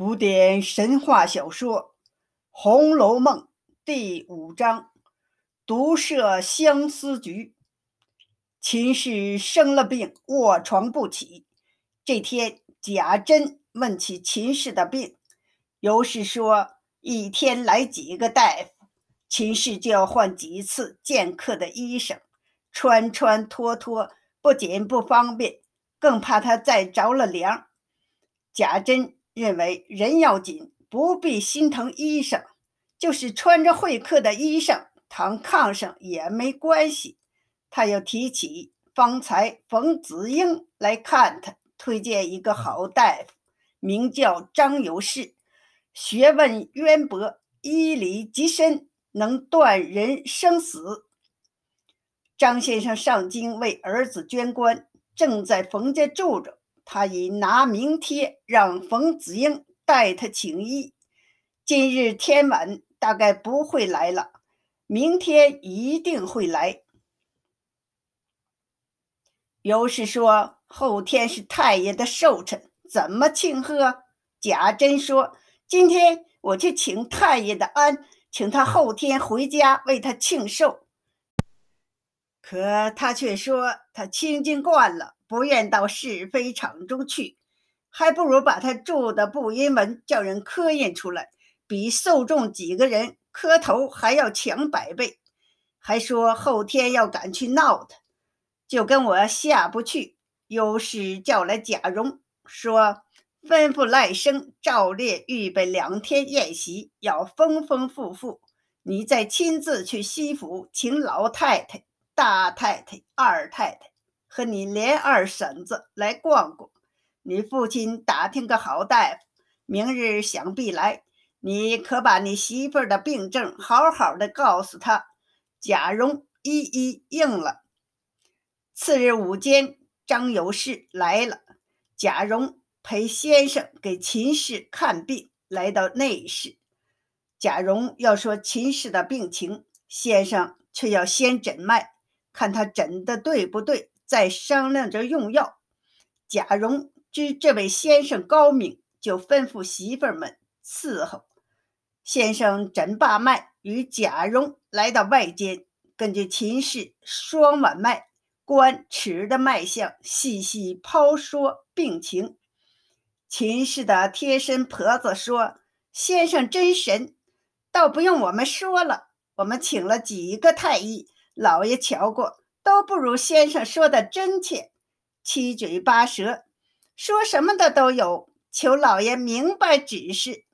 古典神话小说《红楼梦》第五章：毒设相思局。秦氏生了病，卧床不起。这天，贾珍问起秦氏的病，尤氏说：“一天来几个大夫，秦氏就要换几次见客的衣裳，穿穿脱脱，不仅不方便，更怕他再着了凉。”贾珍。认为人要紧，不必心疼衣裳，就是穿着会客的衣裳躺炕上也没关系。他又提起方才冯子英来看他，推荐一个好大夫，名叫张有士，学问渊博，医理极深，能断人生死。张先生上京为儿子捐官，正在冯家住着。他已拿名帖让冯子英代他请医，今日天晚大概不会来了，明天一定会来。尤氏说：“后天是太爷的寿辰，怎么庆贺？”贾珍说：“今天我去请太爷的安，请他后天回家为他庆寿。”可他却说他清静惯了。不愿到是非场中去，还不如把他住的布阴文叫人刻印出来，比受众几个人磕头还要强百倍。还说后天要赶去闹他，就跟我下不去。有事叫来贾蓉，说吩咐赖生照例预备两天宴席，要丰丰富富。你再亲自去西府请老太太、大太太、二太太。和你连二婶子来逛逛，你父亲打听个好大夫，明日想必来。你可把你媳妇儿的病症好好的告诉他。贾蓉一一应了。次日午间，张有事来了，贾蓉陪先生给秦氏看病，来到内室。贾蓉要说秦氏的病情，先生却要先诊脉，看他诊的对不对。在商量着用药，贾蓉知这位先生高明，就吩咐媳妇们伺候。先生诊罢脉，与贾蓉来到外间，根据秦氏双腕脉、关尺的脉象，细细剖说病情。秦氏的贴身婆子说：“先生真神，倒不用我们说了，我们请了几个太医，老爷瞧过。”都不如先生说的真切，七嘴八舌，说什么的都有。求老爷明白指示。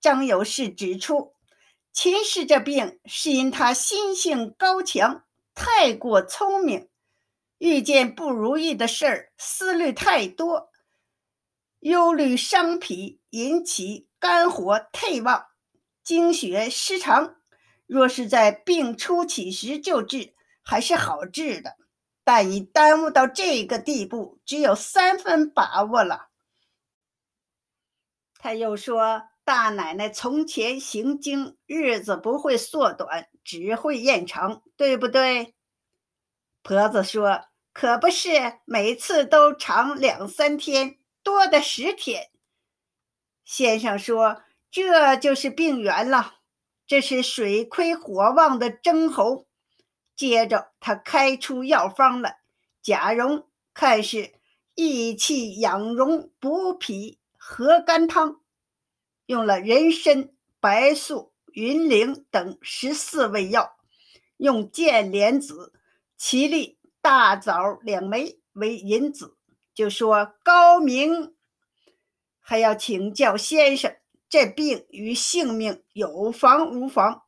张有士指出，秦氏这病是因他心性高强，太过聪明，遇见不如意的事儿，思虑太多，忧虑伤脾，引起肝火退旺，精血失常。若是在病初起时救治。还是好治的，但已耽误到这个地步，只有三分把握了。他又说：“大奶奶从前行经，日子不会缩短，只会延长，对不对？”婆子说：“可不是，每次都长两三天，多的十天。”先生说：“这就是病源了，这是水亏火旺的征候。”接着，他开出药方来。贾蓉看是益气养荣、补脾和肝汤，用了人参、白术、云苓等十四味药，用剑莲子、芪苔、大枣两枚为引子，就说高明。还要请教先生，这病与性命有妨无妨？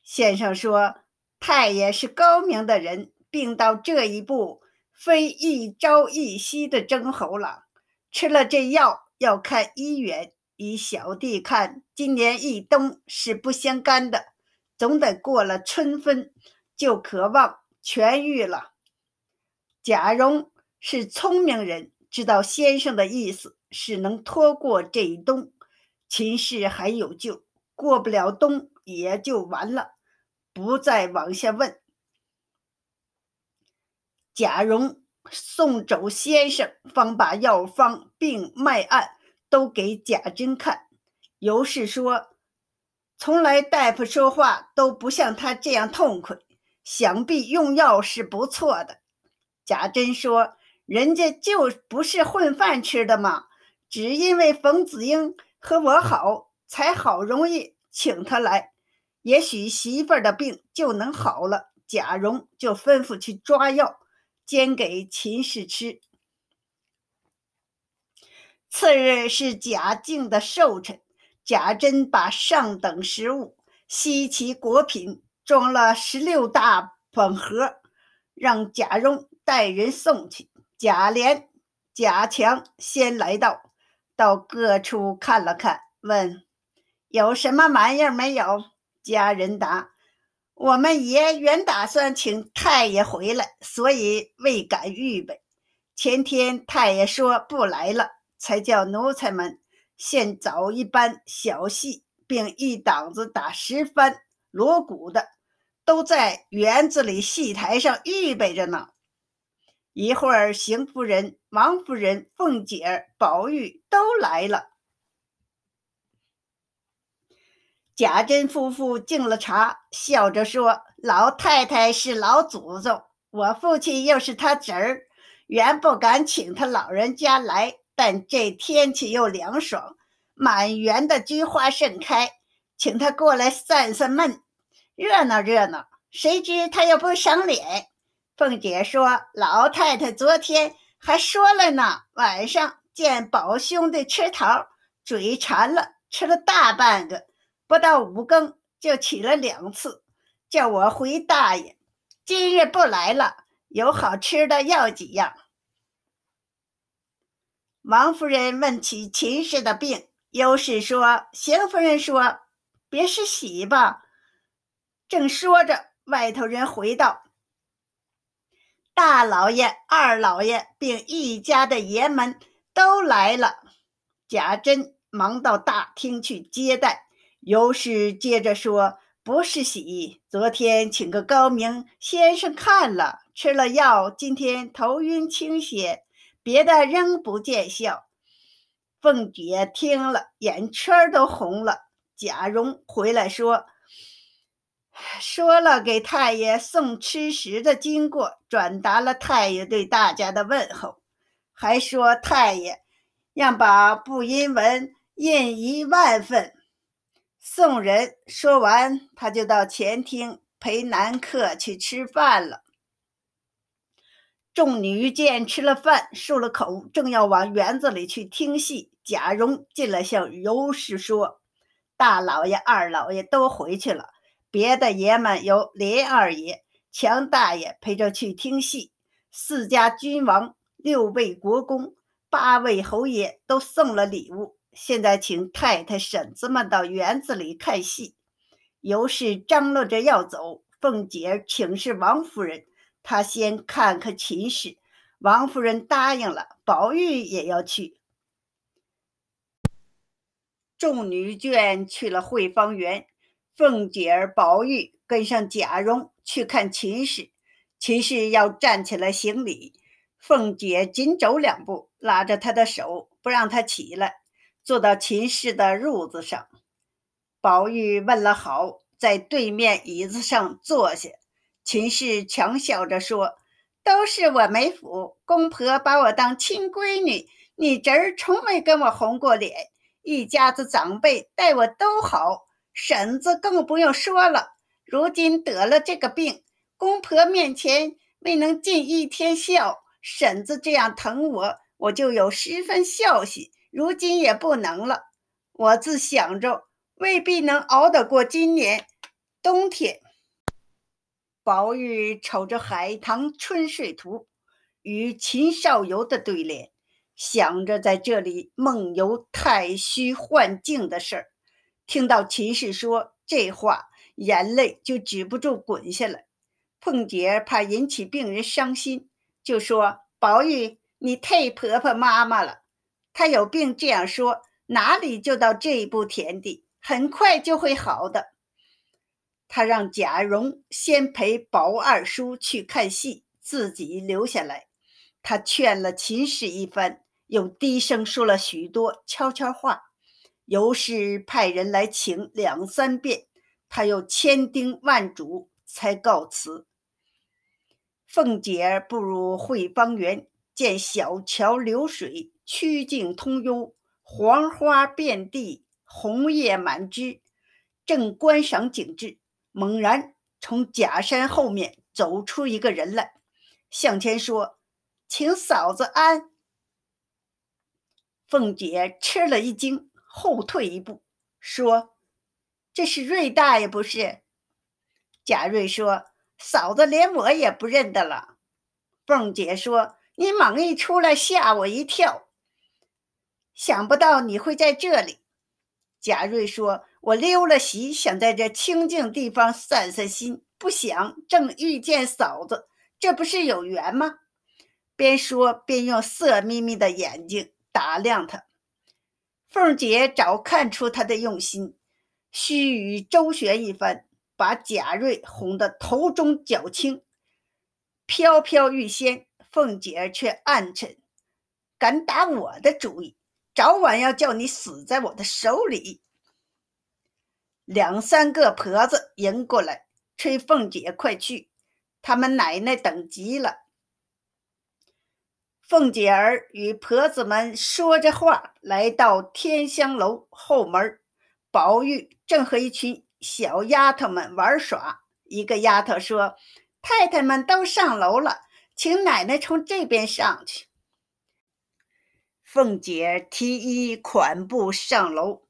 先生说。太爷是高明的人，病到这一步，非一朝一夕的征候了。吃了这药，要看医缘。以小弟看，今年一冬是不相干的，总得过了春分，就可望痊愈了。贾蓉是聪明人，知道先生的意思是能拖过这一冬，秦氏还有救，过不了冬也就完了。不再往下问。贾蓉送走先生，方把药方并脉案都给贾珍看。尤氏说：“从来大夫说话都不像他这样痛快，想必用药是不错的。”贾珍说：“人家就不是混饭吃的嘛？只因为冯子英和我好，才好容易请他来。也许媳妇儿的病就能好了。”贾蓉就吩咐去抓药，煎给秦氏吃。次日是贾敬的寿辰。贾珍把上等食物、稀奇果品装了十六大捧盒，让贾蓉带人送去。贾琏、贾强先来到，到各处看了看，问有什么玩意儿没有？家人答：“我们爷原打算请太爷回来，所以未敢预备。前天太爷说不来了，才叫奴才们。”现找一班小戏，并一档子打十番锣鼓的，都在园子里戏台上预备着呢。一会儿，邢夫人、王夫人、凤姐儿、宝玉都来了。贾珍夫妇敬了茶，笑着说：“老太太是老祖宗，我父亲又是他侄儿，原不敢请他老人家来。”但这天气又凉爽，满园的菊花盛开，请他过来散散闷，热闹热闹。谁知他又不赏脸。凤姐说：“老太太昨天还说了呢，晚上见宝兄弟吃桃，嘴馋了，吃了大半个，不到五更就起了两次，叫我回大爷。今日不来了，有好吃的要几样。”王夫人问起秦氏的病，尤氏说：“邢夫人说，别是喜吧。”正说着，外头人回道：“大老爷、二老爷并一家的爷们都来了。”贾珍忙到大厅去接待。尤氏接着说：“不是喜，昨天请个高明先生看了，吃了药，今天头晕清些。”别的仍不见效，凤姐听了，眼圈都红了。贾蓉回来说：“说了给太爷送吃食的经过，转达了太爷对大家的问候，还说太爷让把布音文印一万份送人。”说完，他就到前厅陪男客去吃饭了。众女见吃了饭，漱了口，正要往园子里去听戏。贾蓉进来向尤氏说：“大老爷、二老爷都回去了，别的爷们由林二爷、强大爷陪着去听戏。四家君王、六位国公、八位侯爷都送了礼物，现在请太太、婶子们到园子里看戏。”尤氏张罗着要走，凤姐请示王夫人。她先看看秦氏，王夫人答应了，宝玉也要去。众女眷去了汇芳园，凤姐儿、宝玉跟上贾蓉去看秦氏。秦氏要站起来行礼，凤姐紧走两步，拉着她的手，不让她起来，坐到秦氏的褥子上。宝玉问了好，在对面椅子上坐下。秦氏强笑着说：“都是我没福，公婆把我当亲闺女，你侄儿从没跟我红过脸，一家子长辈待我都好，婶子更不用说了。如今得了这个病，公婆面前未能尽一天孝，婶子这样疼我，我就有十分孝心。如今也不能了，我自想着未必能熬得过今年冬天。”宝玉瞅着《海棠春睡图》与秦少游的对联，想着在这里梦游太虚幻境的事儿。听到秦氏说这话，眼泪就止不住滚下来。凤姐怕引起病人伤心，就说：“宝玉，你太婆婆妈妈了。他有病这样说，哪里就到这一步田地？很快就会好的。”他让贾蓉先陪宝二叔去看戏，自己留下来。他劝了秦氏一番，又低声说了许多悄悄话。尤氏派人来请两三遍，他又千叮万嘱才告辞。凤姐儿步入汇芳园，见小桥流水，曲径通幽，黄花遍地，红叶满枝，正观赏景致，猛然从假山后面走出一个人来，向前说：“请嫂子安。”凤姐吃了一惊。后退一步，说：“这是瑞大爷不是？”贾瑞说：“嫂子连我也不认得了。”凤姐说：“你猛一出来，吓我一跳，想不到你会在这里。”贾瑞说：“我溜了席，想在这清静地方散散心，不想正遇见嫂子，这不是有缘吗？”边说边用色眯眯的眼睛打量他。凤姐早看出他的用心，须臾周旋一番，把贾瑞哄得头重脚轻，飘飘欲仙。凤姐儿却暗沉：“敢打我的主意，早晚要叫你死在我的手里。”两三个婆子迎过来，催凤姐快去，他们奶奶等急了。凤姐儿与婆子们说着话，来到天香楼后门。宝玉正和一群小丫头们玩耍。一个丫头说：“太太们都上楼了，请奶奶从这边上去。”凤姐提衣款步上楼，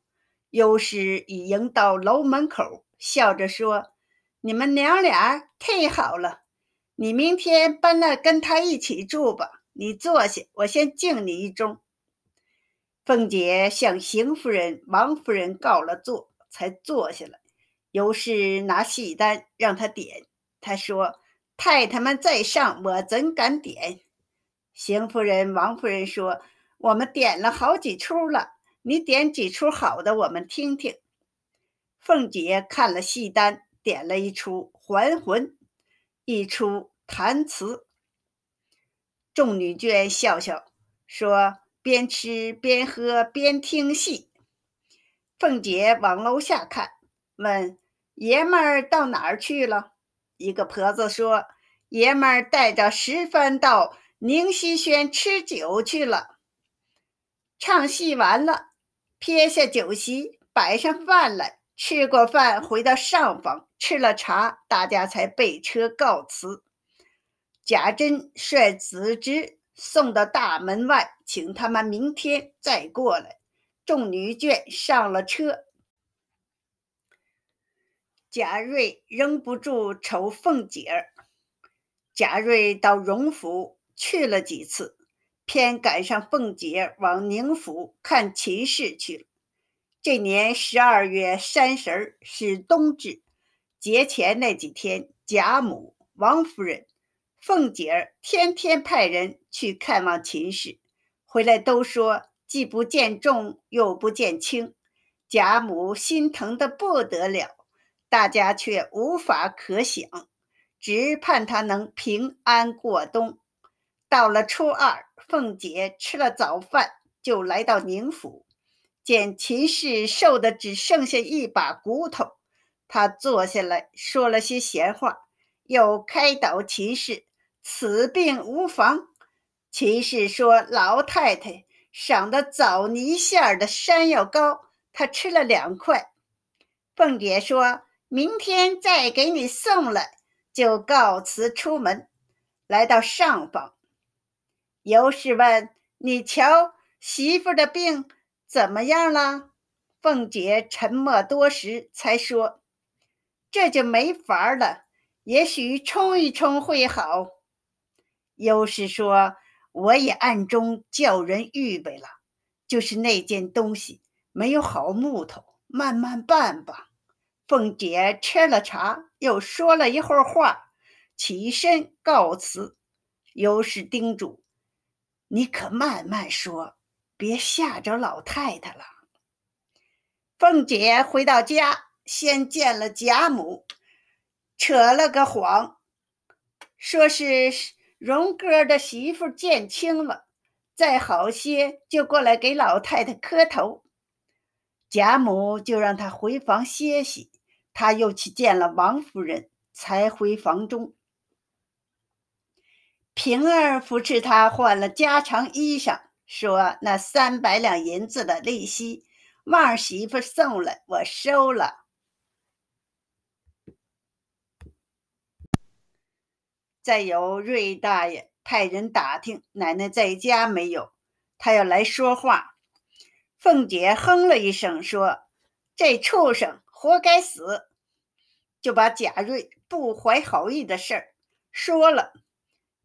尤氏已迎到楼门口，笑着说：“你们娘俩太好了，你明天搬来跟她一起住吧。”你坐下，我先敬你一盅。凤姐向邢夫人、王夫人告了座，才坐下来。尤氏拿戏单让她点，她说：“太太们在上，我怎敢点？”邢夫人、王夫人说：“我们点了好几出了，你点几出好的，我们听听。”凤姐看了戏单，点了一出《还魂》，一出《弹词》。众女眷笑笑说：“边吃边喝边听戏。”凤姐往楼下看，问：“爷们儿到哪儿去了？”一个婆子说：“爷们儿带着十番到宁熙轩吃酒去了。唱戏完了，撇下酒席，摆上饭来。吃过饭，回到上房吃了茶，大家才备车告辞。”贾珍率子侄送到大门外，请他们明天再过来。众女眷上了车，贾瑞仍不住瞅凤姐儿。贾瑞到荣府去了几次，偏赶上凤姐往宁府看秦氏去了。这年十二月三十儿是冬至，节前那几天，贾母、王夫人。凤姐儿天天派人去看望秦氏，回来都说既不见重又不见轻，贾母心疼的不得了，大家却无法可想，只盼他能平安过冬。到了初二，凤姐吃了早饭，就来到宁府，见秦氏瘦的只剩下一把骨头，她坐下来说了些闲话，又开导秦氏。此病无妨。秦氏说：“老太太赏的枣泥馅儿的山药糕，她吃了两块。”凤姐说：“明天再给你送来。”就告辞出门，来到上房。尤氏问：“你瞧媳妇的病怎么样了？”凤姐沉默多时，才说：“这就没法了，也许冲一冲会好。”尤氏说：“我也暗中叫人预备了，就是那件东西没有好木头，慢慢办吧。”凤姐吃了茶，又说了一会儿话，起身告辞。尤氏叮嘱：“你可慢慢说，别吓着老太太了。”凤姐回到家，先见了贾母，扯了个谎，说是。荣哥的媳妇见轻了，再好些就过来给老太太磕头。贾母就让她回房歇息，他又去见了王夫人，才回房中。平儿扶持他换了家常衣裳，说：“那三百两银子的利息，旺儿媳妇送了，我收了。”再有瑞大爷派人打听奶奶在家没有，他要来说话。凤姐哼了一声，说：“这畜生活该死！”就把贾瑞不怀好意的事儿说了。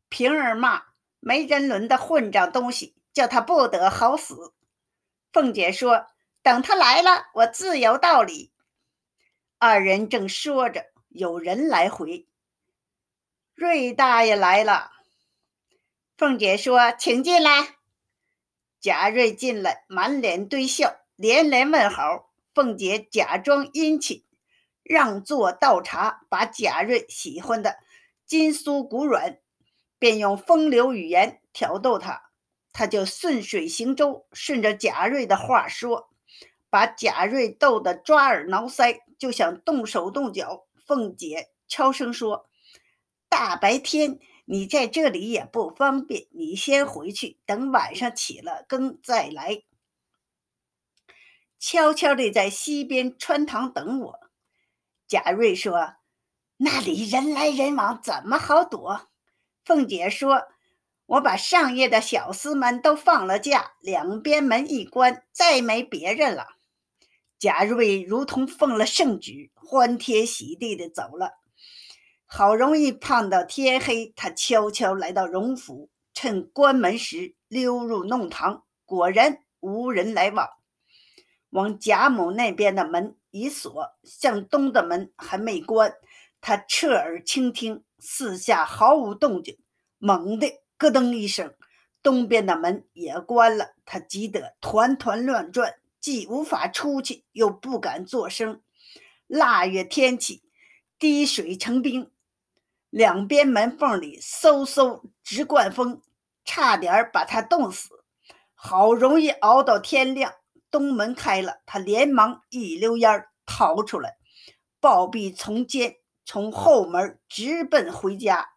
平儿骂没人伦的混账东西，叫他不得好死。凤姐说：“等他来了，我自有道理。”二人正说着，有人来回。瑞大爷来了。凤姐说：“请进来。”贾瑞进来，满脸堆笑，连连问好。凤姐假装殷勤，让座倒茶，把贾瑞喜欢的筋酥骨软，便用风流语言挑逗他，他就顺水行舟，顺着贾瑞的话说，把贾瑞逗得抓耳挠腮，就想动手动脚。凤姐悄声说：“大白天。”你在这里也不方便，你先回去，等晚上起了更再来。悄悄地在西边穿堂等我。贾瑞说：“那里人来人往，怎么好躲？”凤姐说：“我把上夜的小厮们都放了假，两边门一关，再没别人了。”贾瑞如同奉了圣旨，欢天喜地的走了。好容易盼到天黑，他悄悄来到荣府，趁关门时溜入弄堂，果然无人来往。往贾母那边的门已锁，向东的门还没关。他侧耳倾听，四下毫无动静。猛地咯噔一声，东边的门也关了。他急得团团乱转，既无法出去，又不敢作声。腊月天气，滴水成冰。两边门缝里嗖嗖直灌风，差点把他冻死。好容易熬到天亮，东门开了，他连忙一溜烟逃出来，暴毙从监，从后门直奔回家。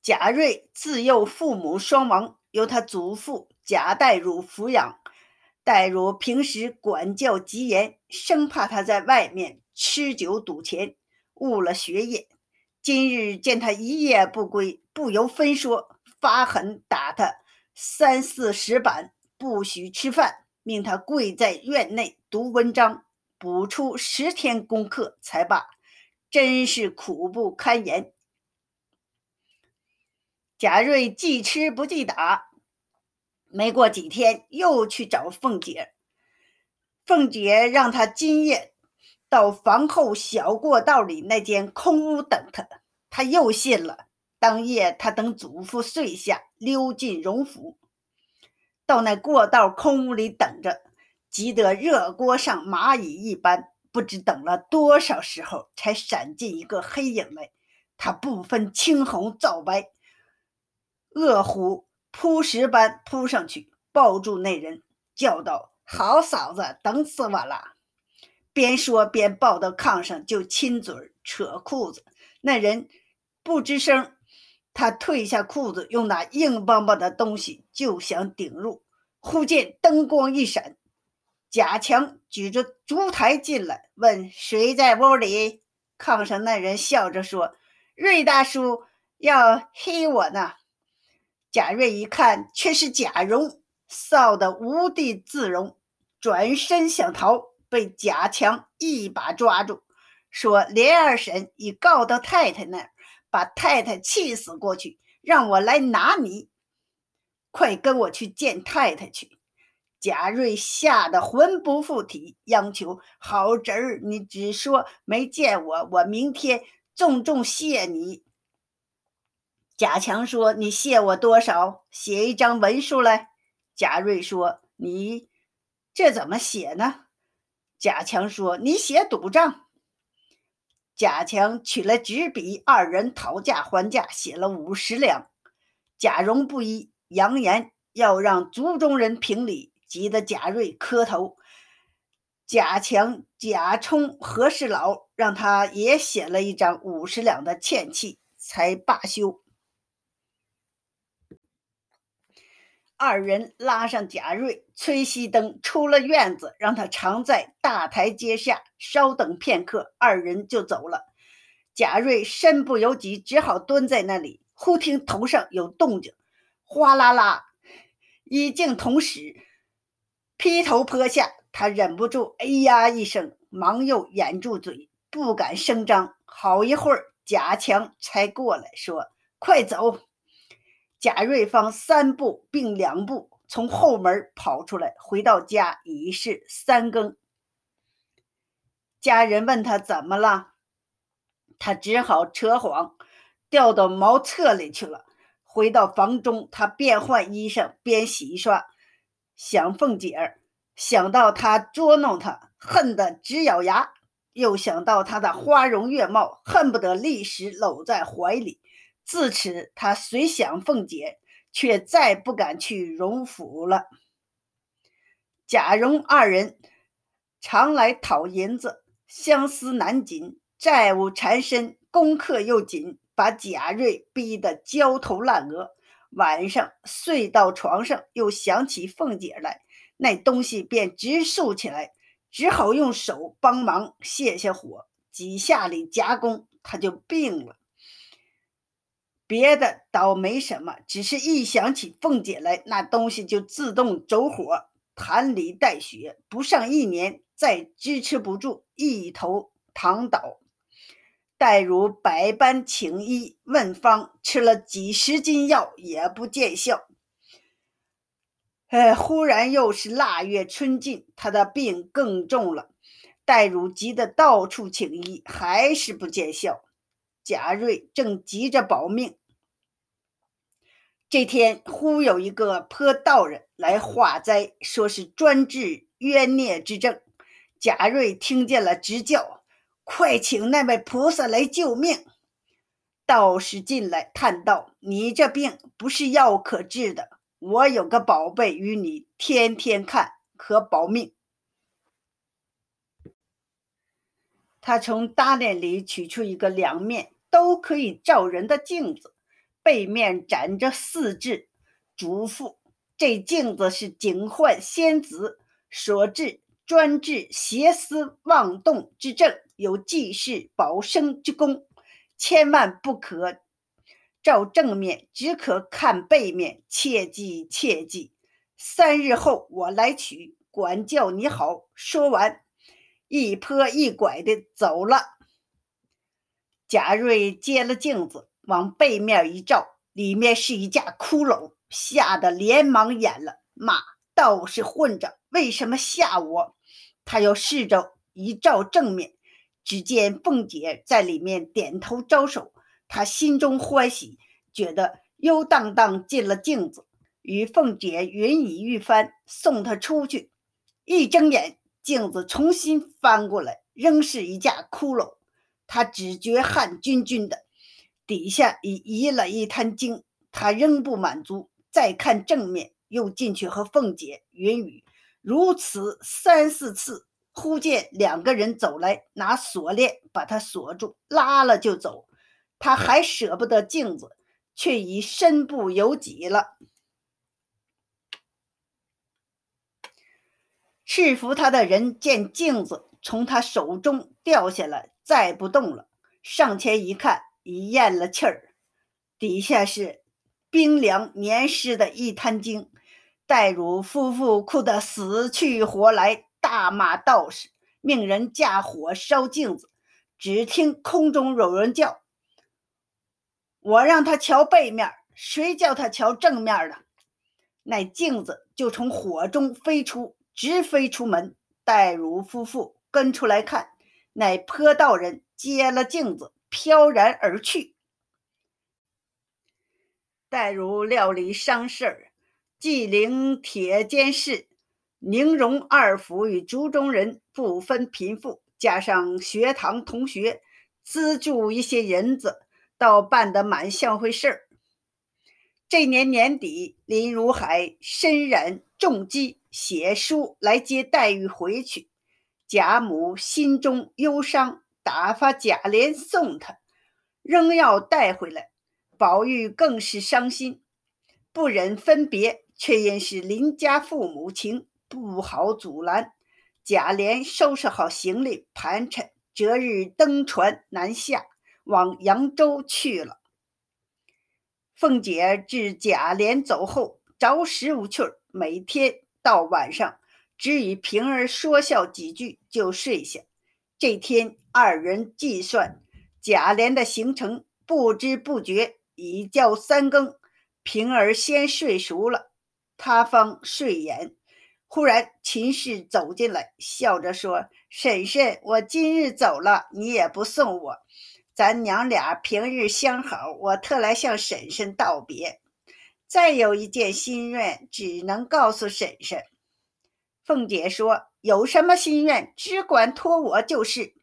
贾瑞自幼父母双亡，由他祖父贾代儒抚养。代儒平时管教极严，生怕他在外面。吃酒赌钱，误了学业。今日见他一夜不归，不由分说，发狠打他三四十板，不许吃饭，命他跪在院内读文章，补出十天功课才罢。真是苦不堪言。贾瑞既吃不记打，没过几天又去找凤姐，凤姐让他今夜。到房后小过道里那间空屋等他，他又信了。当夜，他等祖父睡下，溜进荣府，到那过道空屋里等着，急得热锅上蚂蚁一般。不知等了多少时候，才闪进一个黑影来。他不分青红皂白，饿虎扑食般扑上去，抱住那人，叫道：“好嫂子，等死我了！”边说边抱到炕上就亲嘴扯裤子，那人不吱声。他退下裤子，用那硬邦邦的东西就想顶入。忽见灯光一闪，贾强举着烛台进来，问谁在屋里。炕上那人笑着说：“瑞大叔要黑我呢。”贾瑞一看，却是贾蓉，臊得无地自容，转身想逃。被贾强一把抓住，说：“连二婶已告到太太那儿，把太太气死过去，让我来拿你。快跟我去见太太去。”贾瑞吓得魂不附体，央求：“好侄儿，你只说没见我，我明天重重谢你。”贾强说：“你谢我多少？写一张文书来。”贾瑞说：“你这怎么写呢？”贾强说：“你写赌账。”贾强取了纸笔，二人讨价还价，写了五十两。贾蓉不依，扬言要让族中人评理，急得贾瑞磕头。贾强、贾充、何事老让他也写了一张五十两的欠契，才罢休。二人拉上贾瑞，催熄灯，出了院子，让他常在大台阶下稍等片刻。二人就走了。贾瑞身不由己，只好蹲在那里。忽听头上有动静，哗啦啦，一镜同时劈头坡下。他忍不住哎呀一声，忙又掩住嘴，不敢声张。好一会儿，贾强才过来，说：“快走。”贾瑞芳三步并两步从后门跑出来，回到家已是三更。家人问他怎么了，他只好扯谎，掉到茅厕里去了。回到房中，他边换衣裳边洗刷，想凤姐儿，想到他捉弄他，恨得直咬牙；又想到他的花容月貌，恨不得立时搂在怀里。自此，他虽想凤姐，却再不敢去荣府了。贾蓉二人常来讨银子，相思难尽，债务缠身，功课又紧，把贾瑞逼得焦头烂额。晚上睡到床上，又想起凤姐来，那东西便直竖起来，只好用手帮忙泄下火。几下里夹攻，他就病了。别的倒没什么，只是一想起凤姐来，那东西就自动走火，痰里带血，不上一年再支持不住，一头躺倒。黛如百般请医问方，吃了几十斤药也不见效。哎，忽然又是腊月春尽，他的病更重了。黛如急得到处请医，还是不见效。贾瑞正急着保命。这天，忽有一个坡道人来化灾，说是专治冤孽之症。贾瑞听见了，直叫：“快请那位菩萨来救命！”道士进来，叹道：“你这病不是药可治的，我有个宝贝与你天天看，可保命。”他从搭链里取出一个两面都可以照人的镜子。背面展着四字，嘱咐：这镜子是警幻仙子所制，专治邪思妄动之症，有济世保生之功，千万不可照正面，只可看背面，切记切记。三日后我来取，管教你好。说完，一坡一拐的走了。贾瑞接了镜子。往背面一照，里面是一架骷髅，吓得连忙掩了，妈道士混账，为什么吓我？他又试着一照正面，只见凤姐在里面点头招手，他心中欢喜，觉得悠荡荡进了镜子，与凤姐云雨欲翻，送她出去。一睁眼，镜子重新翻过来，仍是一架骷髅，他只觉汗津津的。底下已移了一滩精，他仍不满足，再看正面，又进去和凤姐云雨，如此三四次，忽见两个人走来，拿锁链把他锁住，拉了就走。他还舍不得镜子，却已身不由己了。制服他的人见镜子从他手中掉下来，再不动了，上前一看。已咽了气儿，底下是冰凉黏湿的一滩精。戴汝夫妇哭得死去活来，大骂道士，命人架火烧镜子。只听空中有人叫：“我让他瞧背面，谁叫他瞧正面的？”那镜子就从火中飞出，直飞出门。戴汝夫妇跟出来看，那坡道人接了镜子。飘然而去。待如料理丧事儿，纪灵铁监事宁荣二府与族中人不分贫富，加上学堂同学资助一些银子，倒办得蛮像回事儿。这年年底，林如海身染重疾，写书来接黛玉回去。贾母心中忧伤，打发贾琏送他，仍要带回来。宝玉更是伤心，不忍分别，却因是林家父母情，不好阻拦。贾琏收拾好行李盘缠，择日登船南下，往扬州去了。凤姐至贾琏走后，着实无趣儿，每天到晚上只与平儿说笑几句，就睡下。这天，二人计算贾琏的行程，不知不觉已叫三更。平儿先睡熟了，他方睡眼。忽然，秦氏走进来，笑着说：“婶婶，我今日走了，你也不送我。咱娘俩平日相好，我特来向婶婶道别。再有一件心愿，只能告诉婶婶。”凤姐说：“有什么心愿，只管托我就是。”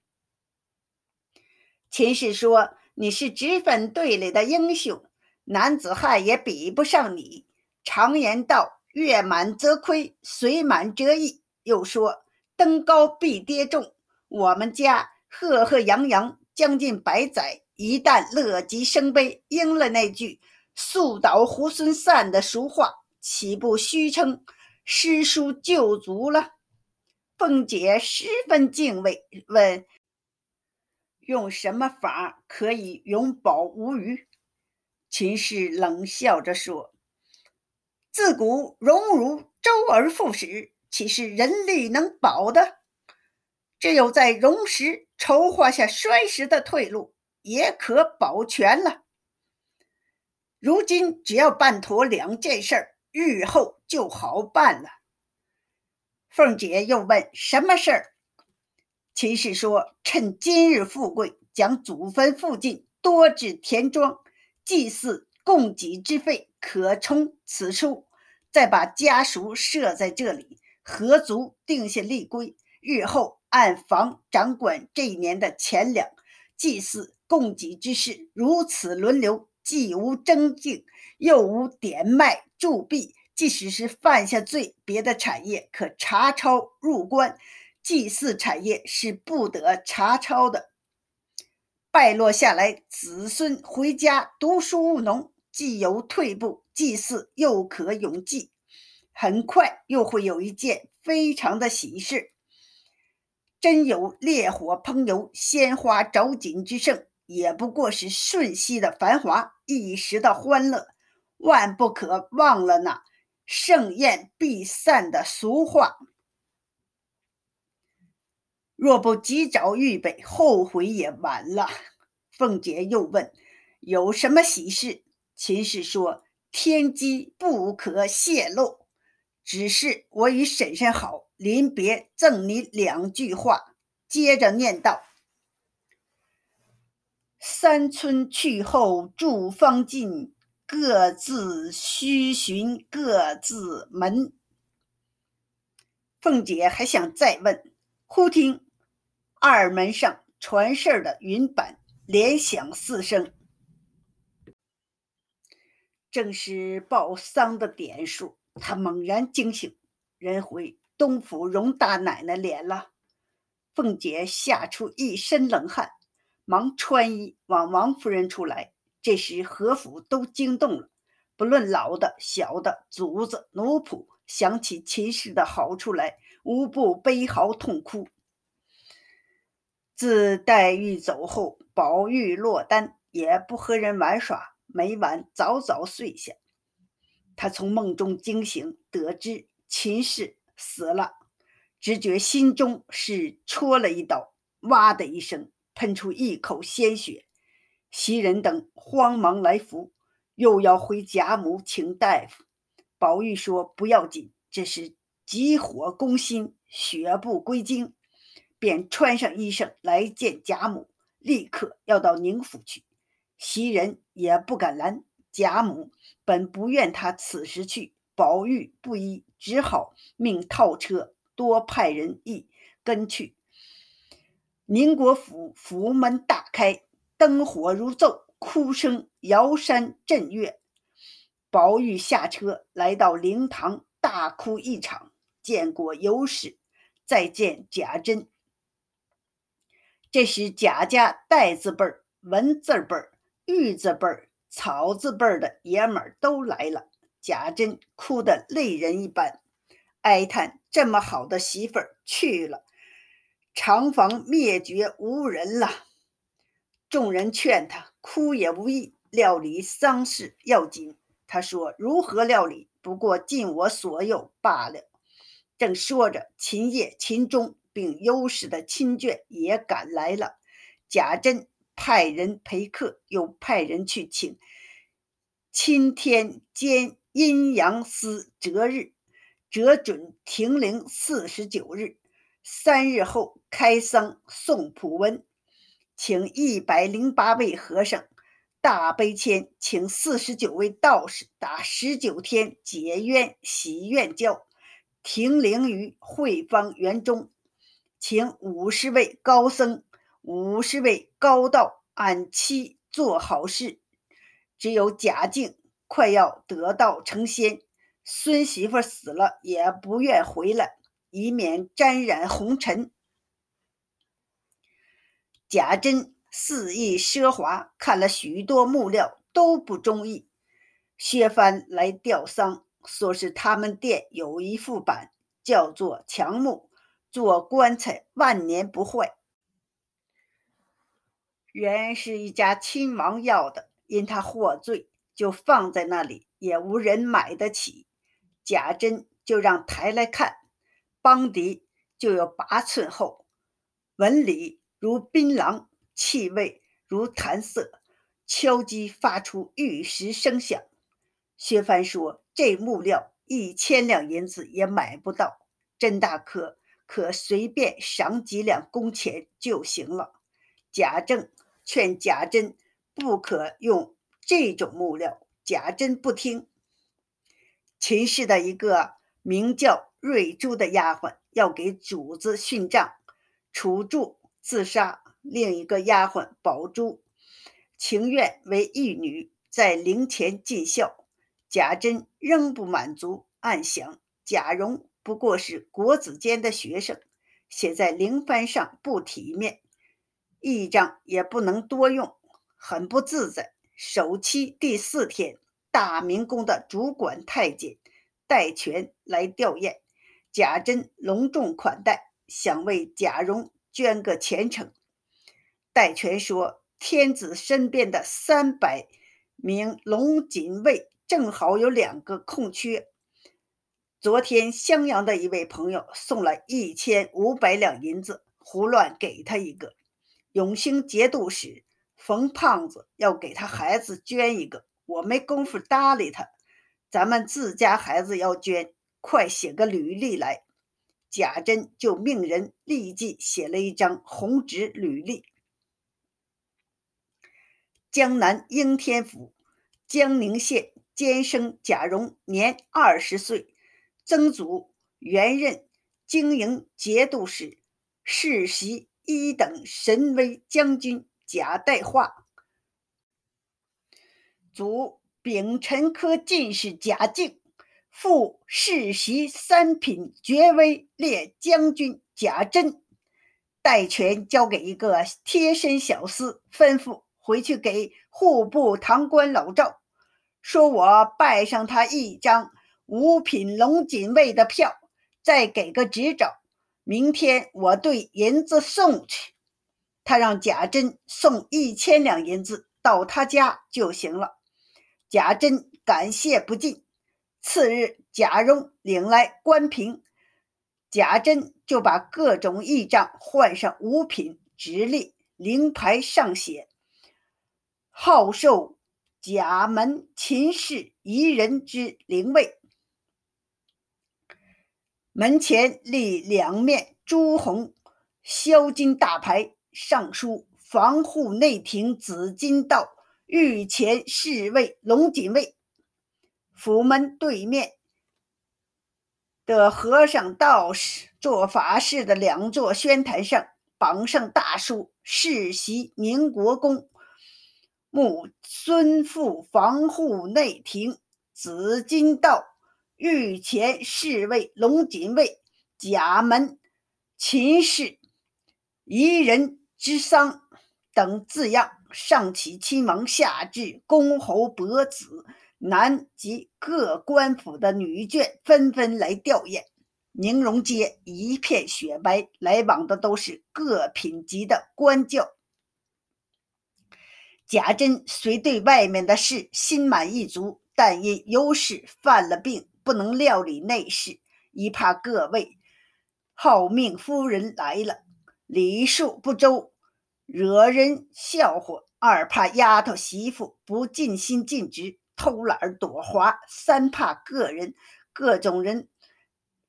秦氏说：“你是脂粉队里的英雄，男子汉也比不上你。常言道。”月满则亏，水满则溢。又说登高必跌重。我们家赫赫扬扬将近百载，一旦乐极生悲，应了那句“树倒猢狲散”的俗话，岂不虚称诗书救足了？凤姐十分敬畏，问：“用什么法可以永保无虞？”秦氏冷笑着说。自古荣辱周而复始，岂是人力能保的？只有在荣时筹划下衰时的退路，也可保全了。如今只要办妥两件事儿，日后就好办了。凤姐又问：“什么事儿？”秦氏说：“趁今日富贵，将祖坟附近多置田庄，祭祀供给之费。”可从此处，再把家属设在这里，合族定下立规，日后按房掌管这一年的钱粮、祭祀、供给之事，如此轮流，既无征竞，又无典卖铸币。即使是犯下罪，别的产业可查抄入关，祭祀产业是不得查抄的。败落下来，子孙回家读书务农。既有退步，祭祀又可永继，很快又会有一件非常的喜事。真有烈火烹油、鲜花着锦之盛，也不过是瞬息的繁华，一时的欢乐，万不可忘了呢盛宴必散的俗话。若不及早预备，后悔也晚了。凤姐又问：“有什么喜事？”秦氏说：“天机不可泄露，只是我与婶婶好，临别赠你两句话。”接着念道：“三春去后诸方尽，各自须寻各自门。”凤姐还想再问，忽听二门上传事的云板连响四声。正是报丧的点数，她猛然惊醒，人回东府荣大奶奶脸了。凤姐吓出一身冷汗，忙穿衣往王夫人处来。这时何府都惊动了，不论老的、小的、主子、奴仆，想起秦氏的好处来，无不悲嚎痛哭。自黛玉走后，宝玉落单，也不和人玩耍。每晚早早睡下，他从梦中惊醒，得知秦氏死了，只觉心中是戳了一刀，哇的一声，喷出一口鲜血。袭人等慌忙来扶，又要回贾母请大夫。宝玉说：“不要紧，这是急火攻心，血不归经。”便穿上衣裳来见贾母，立刻要到宁府去。袭人也不敢拦，贾母本不愿他此时去，宝玉不依，只好命套车，多派人一跟去。宁国府府门大开，灯火如昼，哭声摇山震岳。宝玉下车，来到灵堂，大哭一场。见过尤氏，再见贾珍。这时贾家代字辈、文字辈、玉字辈儿、草字辈的爷们儿都来了。贾珍哭得泪人一般，哀叹这么好的媳妇儿去了，长房灭绝无人了。众人劝他哭也无益，料理丧事要紧。他说：“如何料理？不过尽我所有罢了。”正说着，秦业、秦钟并优氏的亲眷也赶来了。贾珍派人陪客，又派人去请钦天监阴阳司择日，折准停灵四十九日。三日后开丧，送普文，请一百零八位和尚。大悲签，请四十九位道士打十九天解冤洗冤教，停灵于慧芳园中，请五十位高僧、五十位高道按期做好事。只有贾静快要得道成仙，孙媳妇死了也不愿回来，以免沾染红尘。贾珍。肆意奢华，看了许多木料都不中意。薛帆来吊丧，说是他们店有一副板，叫做强木，做棺材万年不坏。原是一家亲王要的，因他获罪，就放在那里，也无人买得起。贾珍就让抬来看，邦迪就有八寸厚，纹理如槟榔。气味如檀色，敲击发出玉石声响。薛帆说：“这木料一千两银子也买不到，甄大科可随便赏几两工钱就行了。”贾政劝贾珍不可用这种木料，贾珍不听。秦氏的一个名叫瑞珠的丫鬟要给主子殉葬，楚柱自杀。另一个丫鬟宝珠情愿为义女，在灵前尽孝。贾珍仍不满足，暗想：贾蓉不过是国子监的学生，写在灵幡上不体面，一张也不能多用，很不自在。首期第四天，大明宫的主管太监戴权来吊唁，贾珍隆重款待，想为贾蓉捐个前程。戴权说：“天子身边的三百名龙锦卫正好有两个空缺。昨天襄阳的一位朋友送了一千五百两银子，胡乱给他一个。永兴节度使冯胖子要给他孩子捐一个，我没工夫搭理他。咱们自家孩子要捐，快写个履历来。”贾珍就命人立即写了一张红纸履历。江南应天府江宁县监生贾蓉，年二十岁，曾祖原任经营节度使，世袭一等神威将军贾代化。祖丙辰科进士贾敬，复世袭三品爵威列将军贾珍。代权交给一个贴身小厮，吩咐。回去给户部堂官老赵说，我拜上他一张五品龙锦卫的票，再给个执照，明天我对银子送去。他让贾珍送一千两银子到他家就行了。贾珍感谢不尽。次日，贾蓉领来官凭，贾珍就把各种仪仗换上五品，直立灵牌上写。好受贾门秦氏一人之灵位，门前立两面朱红镶金大牌，上书“防护内廷紫金道御前侍卫龙锦卫”。府门对面的和尚道士做法事的两座宣坛上，榜上大书“世袭宁国公”。穆孙父防护内廷紫金道御前侍卫龙锦卫甲门秦氏夷人之丧等字样，上起亲王，下至公侯伯子，南及各官府的女眷纷纷来吊唁。宁荣街一片雪白，来往的都是各品级的官轿。贾珍虽对外面的事心满意足，但因尤氏犯了病，不能料理内事，一怕各位好命夫人来了，礼数不周，惹人笑话；二怕丫头媳妇不尽心尽职，偷懒躲滑；三怕个人各种人。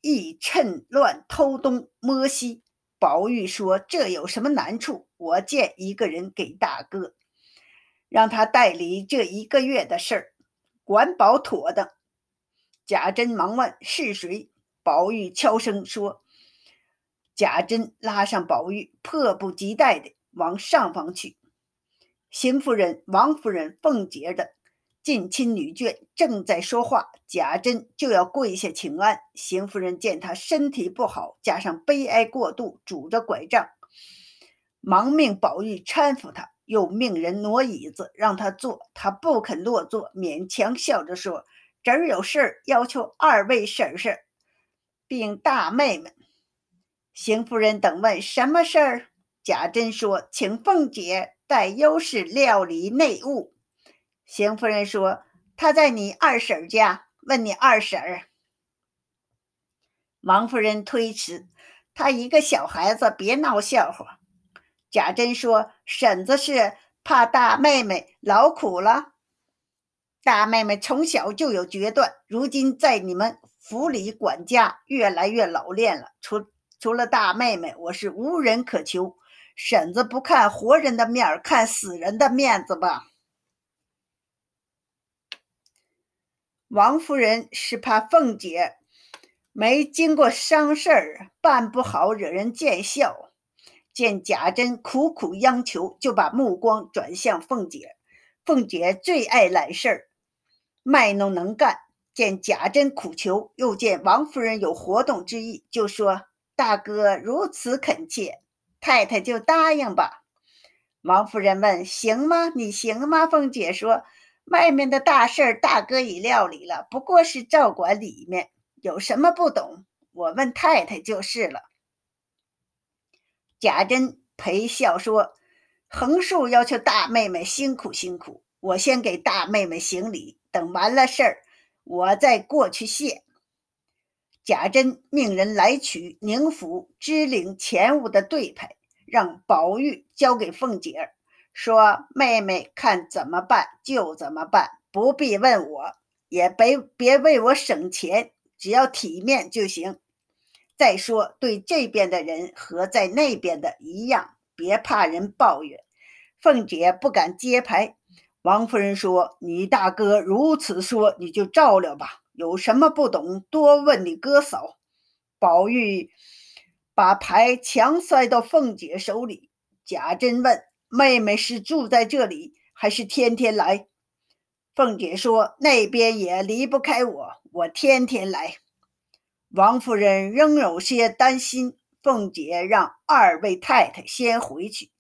亦趁乱偷东摸西。宝玉说：“这有什么难处？我见一个人给大哥，让他代理这一个月的事儿，管保妥当。”贾珍忙问：“是谁？”宝玉悄声说：“贾珍拉上宝玉，迫不及待地往上房去。邢夫人、王夫人、凤姐的。”近亲女眷正在说话，贾珍就要跪下请安。邢夫人见他身体不好，加上悲哀过度，拄着拐杖，忙命宝玉搀扶他，又命人挪椅子让他坐。他不肯落座，勉强笑着说：“这儿有事，要求二位婶婶并大妹妹。”邢夫人等问什么事儿，贾珍说：“请凤姐代优氏料理内务。”邢夫人说：“他在你二婶家，问你二婶。”王夫人推辞：“他一个小孩子，别闹笑话。”贾珍说：“婶子是怕大妹妹劳苦了。大妹妹从小就有决断，如今在你们府里管家，越来越老练了。除除了大妹妹，我是无人可求。婶子不看活人的面看死人的面子吧。”王夫人是怕凤姐没经过商事儿，办不好，惹人见笑。见贾珍苦苦央求，就把目光转向凤姐。凤姐最爱揽事儿，卖弄能干。见贾珍苦求，又见王夫人有活动之意，就说：“大哥如此恳切，太太就答应吧。”王夫人问：“行吗？你行吗？”凤姐说。外面的大事儿，大哥已料理了，不过是照管里面，有什么不懂？我问太太就是了。贾珍陪笑说：“横竖要求大妹妹辛苦辛苦，我先给大妹妹行礼，等完了事儿，我再过去谢。”贾珍命人来取宁府支领钱物的对牌，让宝玉交给凤姐儿。说：“妹妹看怎么办就怎么办，不必问我，也别别为我省钱，只要体面就行。再说，对这边的人和在那边的一样，别怕人抱怨。”凤姐不敢接牌。王夫人说：“你大哥如此说，你就照料吧。有什么不懂，多问你哥嫂。”宝玉把牌强塞到凤姐手里。贾珍问。妹妹是住在这里，还是天天来？凤姐说：“那边也离不开我，我天天来。”王夫人仍有些担心。凤姐让二位太太先回去，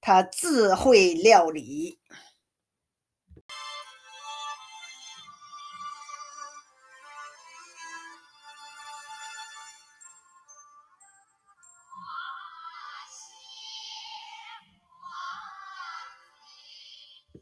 她自会料理。